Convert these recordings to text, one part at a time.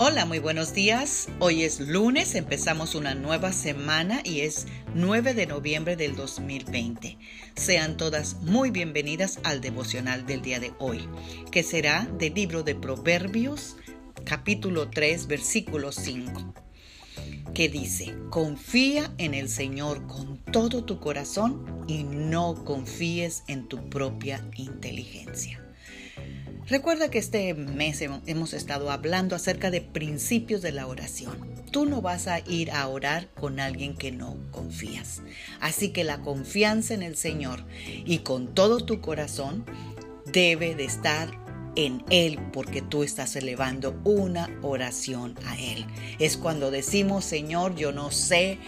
Hola, muy buenos días. Hoy es lunes, empezamos una nueva semana y es 9 de noviembre del 2020. Sean todas muy bienvenidas al devocional del día de hoy, que será del libro de Proverbios, capítulo 3, versículo 5, que dice, confía en el Señor con todo tu corazón y no confíes en tu propia inteligencia. Recuerda que este mes hemos estado hablando acerca de principios de la oración. Tú no vas a ir a orar con alguien que no confías. Así que la confianza en el Señor y con todo tu corazón debe de estar en Él porque tú estás elevando una oración a Él. Es cuando decimos, Señor, yo no sé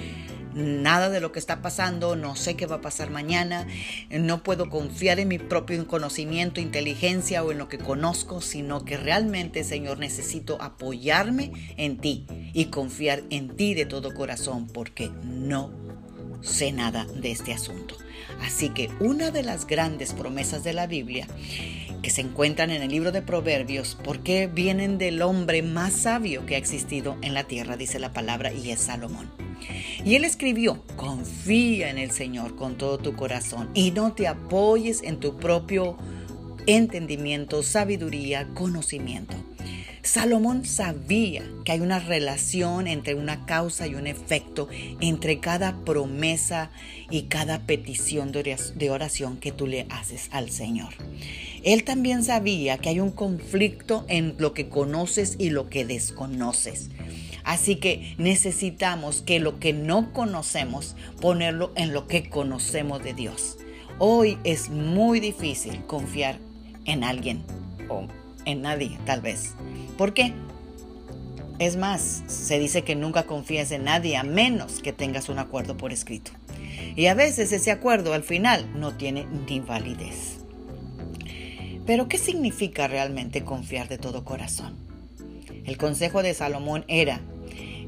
nada de lo que está pasando, no sé qué va a pasar mañana, no puedo confiar en mi propio conocimiento, inteligencia o en lo que conozco, sino que realmente, Señor, necesito apoyarme en ti y confiar en ti de todo corazón porque no sé nada de este asunto. Así que una de las grandes promesas de la Biblia que se encuentran en el libro de Proverbios, porque vienen del hombre más sabio que ha existido en la tierra, dice la palabra, y es Salomón. Y él escribió, confía en el Señor con todo tu corazón y no te apoyes en tu propio entendimiento, sabiduría, conocimiento. Salomón sabía que hay una relación entre una causa y un efecto entre cada promesa y cada petición de oración que tú le haces al Señor. Él también sabía que hay un conflicto en lo que conoces y lo que desconoces. Así que necesitamos que lo que no conocemos, ponerlo en lo que conocemos de Dios. Hoy es muy difícil confiar en alguien o en nadie, tal vez. ¿Por qué? Es más, se dice que nunca confíes en nadie a menos que tengas un acuerdo por escrito. Y a veces ese acuerdo al final no tiene ni validez. Pero ¿qué significa realmente confiar de todo corazón? El consejo de Salomón era,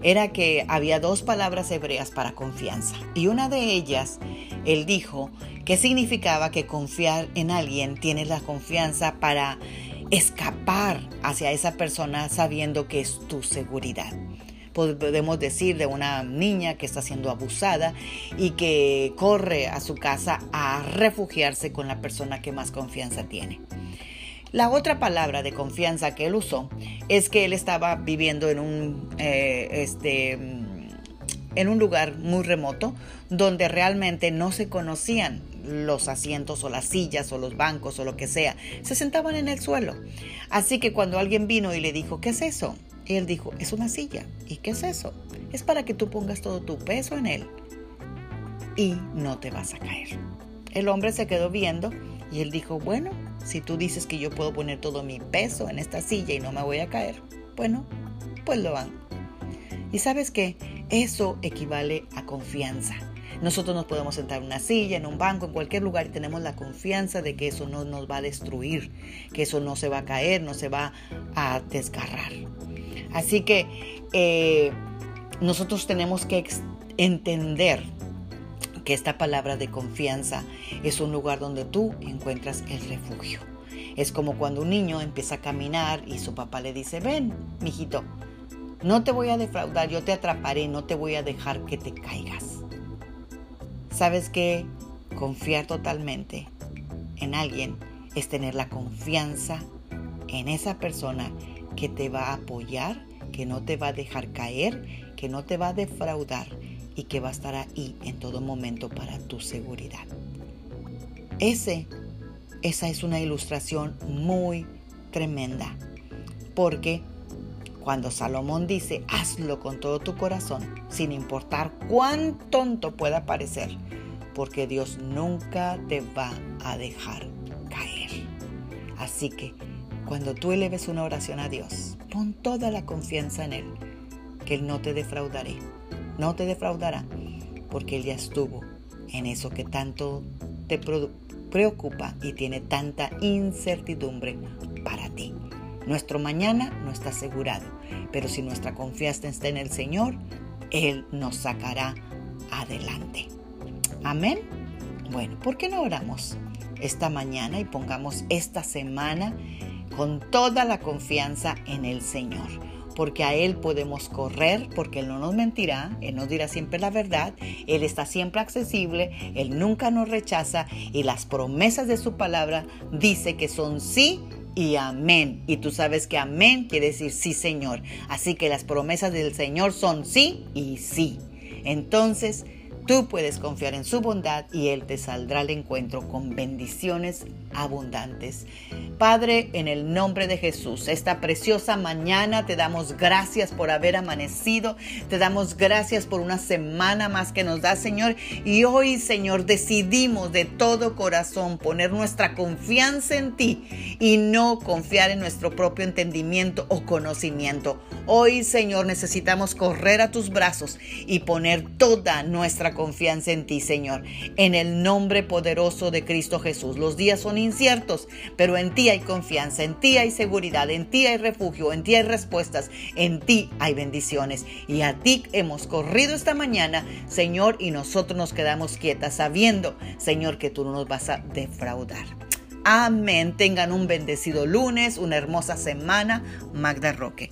era que había dos palabras hebreas para confianza. Y una de ellas, él dijo que significaba que confiar en alguien tiene la confianza para escapar hacia esa persona sabiendo que es tu seguridad. Podemos decir de una niña que está siendo abusada y que corre a su casa a refugiarse con la persona que más confianza tiene. La otra palabra de confianza que él usó es que él estaba viviendo en un, eh, este, en un lugar muy remoto donde realmente no se conocían los asientos o las sillas o los bancos o lo que sea. Se sentaban en el suelo. Así que cuando alguien vino y le dijo, ¿qué es eso? él dijo, es una silla. ¿Y qué es eso? Es para que tú pongas todo tu peso en él y no te vas a caer. El hombre se quedó viendo y él dijo, bueno, si tú dices que yo puedo poner todo mi peso en esta silla y no me voy a caer, bueno, pues lo van. Y sabes qué, eso equivale a confianza. Nosotros nos podemos sentar en una silla, en un banco, en cualquier lugar y tenemos la confianza de que eso no nos va a destruir, que eso no se va a caer, no se va a desgarrar. Así que eh, nosotros tenemos que entender que esta palabra de confianza es un lugar donde tú encuentras el refugio. Es como cuando un niño empieza a caminar y su papá le dice, ven, mijito, no te voy a defraudar, yo te atraparé, no te voy a dejar que te caigas. ¿Sabes que Confiar totalmente en alguien es tener la confianza en esa persona que te va a apoyar, que no te va a dejar caer, que no te va a defraudar y que va a estar ahí en todo momento para tu seguridad. Ese, esa es una ilustración muy tremenda, porque cuando Salomón dice, hazlo con todo tu corazón, sin importar cuán tonto pueda parecer, porque Dios nunca te va a dejar caer. Así que cuando tú eleves una oración a Dios, pon toda la confianza en Él, que Él no te defraudaré no te defraudará, porque Él ya estuvo en eso que tanto te preocupa y tiene tanta incertidumbre para ti. Nuestro mañana no está asegurado, pero si nuestra confianza está en el Señor, Él nos sacará adelante. Amén. Bueno, ¿por qué no oramos esta mañana y pongamos esta semana con toda la confianza en el Señor? Porque a Él podemos correr, porque Él no nos mentirá, Él nos dirá siempre la verdad, Él está siempre accesible, Él nunca nos rechaza y las promesas de su palabra dice que son sí y amén. Y tú sabes que amén quiere decir sí, Señor. Así que las promesas del Señor son sí y sí. Entonces, Tú puedes confiar en su bondad y Él te saldrá al encuentro con bendiciones abundantes. Padre, en el nombre de Jesús, esta preciosa mañana te damos gracias por haber amanecido, te damos gracias por una semana más que nos da, Señor. Y hoy, Señor, decidimos de todo corazón poner nuestra confianza en ti y no confiar en nuestro propio entendimiento o conocimiento. Hoy, Señor, necesitamos correr a tus brazos y poner toda confianza en ti, Señor. En el nombre poderoso de Cristo Jesús. Los días son inciertos, pero en ti hay confianza, en ti hay seguridad, en ti hay refugio, en ti hay respuestas, en ti hay bendiciones. Y a ti hemos corrido esta mañana, Señor, y nosotros nos quedamos quietas sabiendo, Señor, que tú no nos vas a defraudar. Amén. Tengan un bendecido lunes, una hermosa semana. Magda Roque.